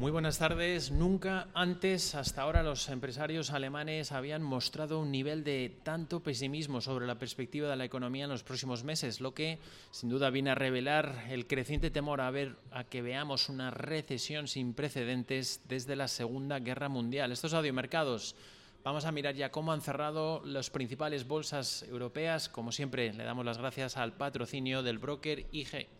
Muy buenas tardes. Nunca antes, hasta ahora, los empresarios alemanes habían mostrado un nivel de tanto pesimismo sobre la perspectiva de la economía en los próximos meses, lo que sin duda viene a revelar el creciente temor a ver a que veamos una recesión sin precedentes desde la Segunda Guerra Mundial. Estos audiomercados Vamos a mirar ya cómo han cerrado las principales bolsas europeas. Como siempre, le damos las gracias al patrocinio del broker IG.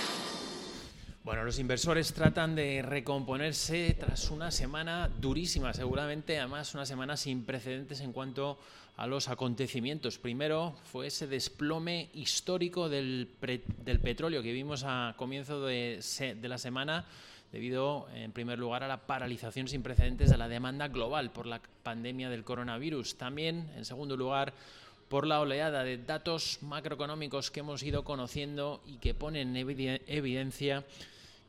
Bueno, los inversores tratan de recomponerse tras una semana durísima, seguramente, además una semana sin precedentes en cuanto a los acontecimientos. Primero fue ese desplome histórico del, petróleo que vimos a comienzo de, de la semana debido, en primer lugar, a la paralización sin precedentes de la demanda global por la pandemia del coronavirus. También, en segundo lugar, por la oleada de datos macroeconómicos que hemos ido conociendo y que ponen en evidencia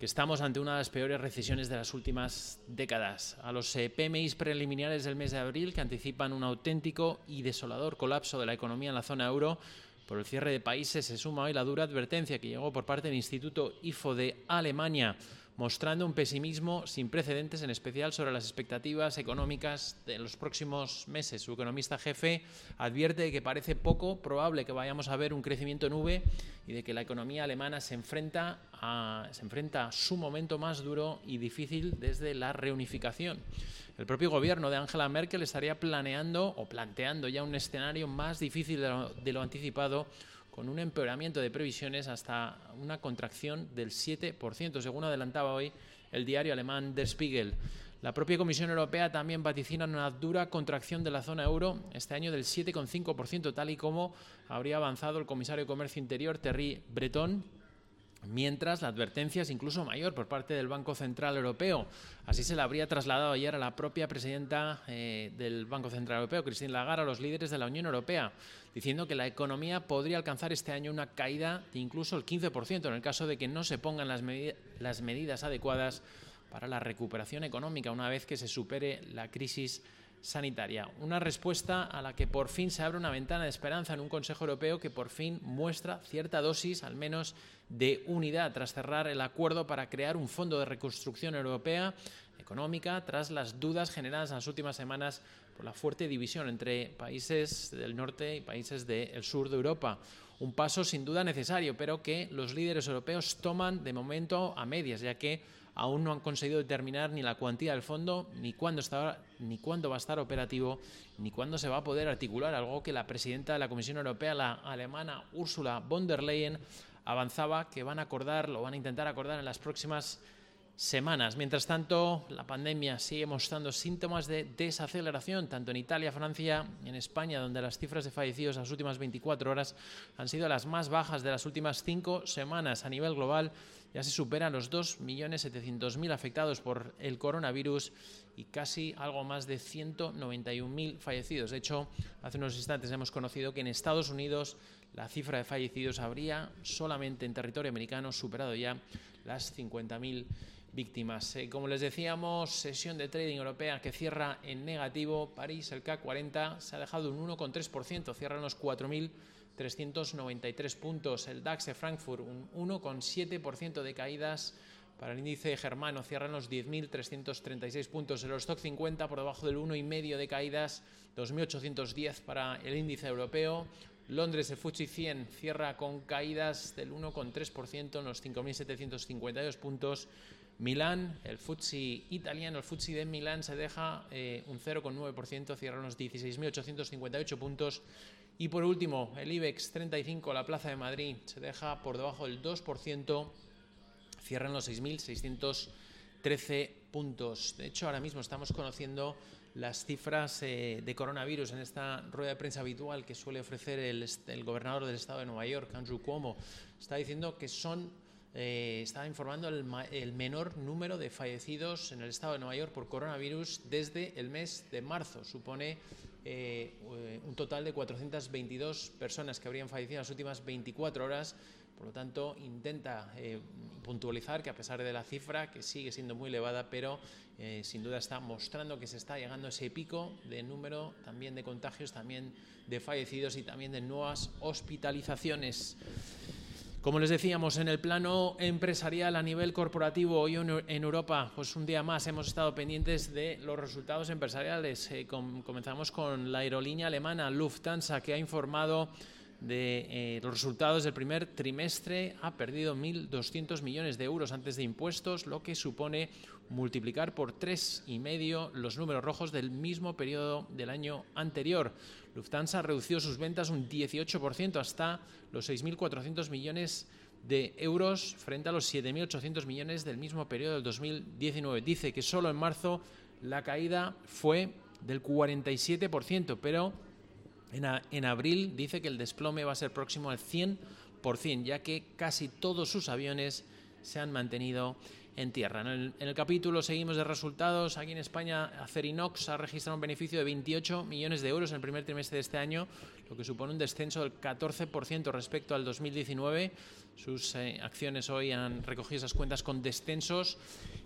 que estamos ante una de las peores recesiones de las últimas décadas. A los eh, PMIs preliminares del mes de abril, que anticipan un auténtico y desolador colapso de la economía en la zona euro, por el cierre de países se suma hoy la dura advertencia que llegó por parte del Instituto IFO de Alemania mostrando un pesimismo sin precedentes, en especial sobre las expectativas económicas de los próximos meses. Su economista jefe advierte que parece poco probable que vayamos a ver un crecimiento nube y de que la economía alemana se enfrenta a, se enfrenta a su momento más duro y difícil desde la reunificación. El propio gobierno de Angela Merkel estaría planeando o planteando ya un escenario más difícil de lo anticipado con un empeoramiento de previsiones hasta una contracción del 7%, según adelantaba hoy el diario alemán Der Spiegel. La propia Comisión Europea también vaticina una dura contracción de la zona euro este año del 7,5%, tal y como habría avanzado el comisario de Comercio Interior, Terry Breton, mientras la advertencia es incluso mayor por parte del Banco Central Europeo. Así se la habría trasladado ayer a la propia presidenta eh, del Banco Central Europeo, Christine Lagarde, a los líderes de la Unión Europea, diciendo que la economía podría alcanzar este año una caída de incluso el 15% en el caso de que no se pongan las, las medidas adecuadas para la recuperación económica una vez que se supere la crisis sanitaria. Una respuesta a la que por fin se abre una ventana de esperanza en un Consejo Europeo que por fin muestra cierta dosis, al menos, de unidad tras cerrar el acuerdo para crear un fondo de reconstrucción europea económica tras las dudas generadas en las últimas semanas por la fuerte división entre países del norte y países del sur de Europa. Un paso sin duda necesario, pero que los líderes europeos toman de momento a medias, ya que aún no han conseguido determinar ni la cuantía del fondo, ni cuándo, ni cuándo va a estar operativo, ni cuándo se va a poder articular, algo que la presidenta de la Comisión Europea, la alemana Ursula von der Leyen, avanzaba que van a acordar, lo van a intentar acordar en las próximas semanas. Mientras tanto, la pandemia sigue mostrando síntomas de desaceleración, tanto en Italia, Francia y en España, donde las cifras de fallecidos las últimas 24 horas han sido las más bajas de las últimas cinco semanas. A nivel global ya se superan los 2.700.000 afectados por el coronavirus y casi algo más de 191.000 fallecidos. De hecho, hace unos instantes hemos conocido que en Estados Unidos la cifra de fallecidos habría solamente en territorio americano superado ya las 50.000 víctimas. Eh, como les decíamos, sesión de trading europea que cierra en negativo. París, el CAC 40, se ha dejado un 1,3%, cierra en los 4.393 puntos. El DAX de Frankfurt, un 1,7% de caídas. Para el índice germano cierra en los 10.336 puntos. El stock 50 por debajo del 1,5 de caídas, 2.810 para el índice europeo. Londres, el FTSE 100 cierra con caídas del 1,3% en los 5.752 puntos. Milán, el FTSE italiano, el FTSE de Milán se deja eh, un 0,9%, cierra en los 16.858 puntos. Y por último, el IBEX 35, la Plaza de Madrid, se deja por debajo del 2%, cierra en los 6.613 puntos. De hecho, ahora mismo estamos conociendo las cifras eh, de coronavirus en esta rueda de prensa habitual que suele ofrecer el, el, gobernador del estado de Nueva York, Andrew Cuomo. Está diciendo que son eh, estaba informando el, menor número de fallecidos en el estado de Nueva York por coronavirus desde el mes de marzo. Supone eh, un total de 422 personas que habrían fallecido en las últimas 24 horas. Por lo tanto, intenta eh, puntualizar que a pesar de la cifra, que sigue siendo muy elevada, pero sin duda está mostrando que se está llegando a ese pico de número también de contagios, también de fallecidos y también de nuevas hospitalizaciones. Como les decíamos, en el plano empresarial a nivel corporativo, hoy en Europa, pues un día más hemos estado pendientes de los resultados empresariales. Eh, comenzamos con la aerolínea alemana Lufthansa, que ha informado de eh, los resultados del primer trimestre ha perdido 1.200 millones de euros antes de impuestos, lo que supone multiplicar por tres y medio los números rojos del mismo periodo del año anterior. Lufthansa ha reducido sus ventas un 18% hasta los 6.400 millones de euros frente a los 7.800 millones del mismo periodo del 2019. Dice que solo en marzo la caída fue del 47%, pero en, abril dice que el desplome va a ser próximo al 100%, ya que casi todos sus aviones se han mantenido en tierra. En el, capítulo seguimos de resultados. Aquí en España, Acerinox ha registrado un beneficio de 28 millones de euros en el primer trimestre de este año, lo que supone un descenso del 14% respecto al 2019. Sus eh, acciones hoy han recogido esas cuentas con descensos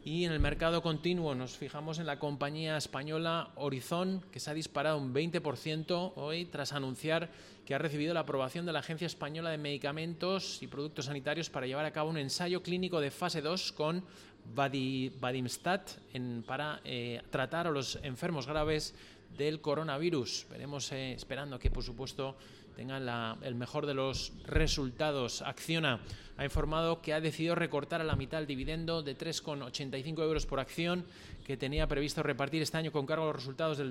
y en el mercado continuo. Nos fijamos en la compañía española Horizon, que se ha disparado un 20% hoy tras anunciar que ha recibido la aprobación de la Agencia Española de Medicamentos y Productos Sanitarios para llevar a cabo un ensayo clínico de fase 2 con Vadimstat para eh, tratar a los enfermos graves del coronavirus. Veremos eh, esperando que, por supuesto, tengan el mejor de los resultados. Acciona ha informado que ha decidido recortar a la mitad el dividendo de 3,85 euros por acción que tenía previsto repartir este año con cargo a los resultados del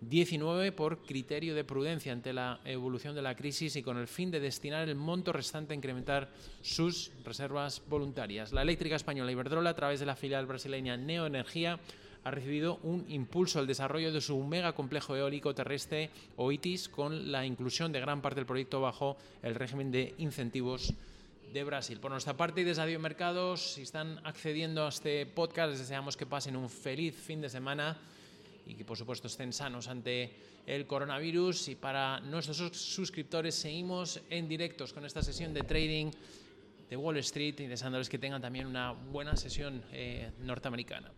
2019 por criterio de prudencia ante la evolución de la crisis y con el fin de destinar el monto restante a incrementar sus reservas voluntarias. La eléctrica española Iberdrola, a través de la filial brasileña Neoenergía, ha recibido un impulso al desarrollo de su mega complejo eólico terrestre OITIS con la inclusión de gran parte del proyecto bajo el régimen de incentivos de Brasil. Por nuestra parte y desde Adiós Mercados, si están accediendo a este podcast, les deseamos que pasen un feliz fin de semana y que por supuesto estén sanos ante el coronavirus. Y para nuestros suscriptores seguimos en directos con esta sesión de trading de Wall Street deseándoles que tengan también una buena sesión eh, norteamericana.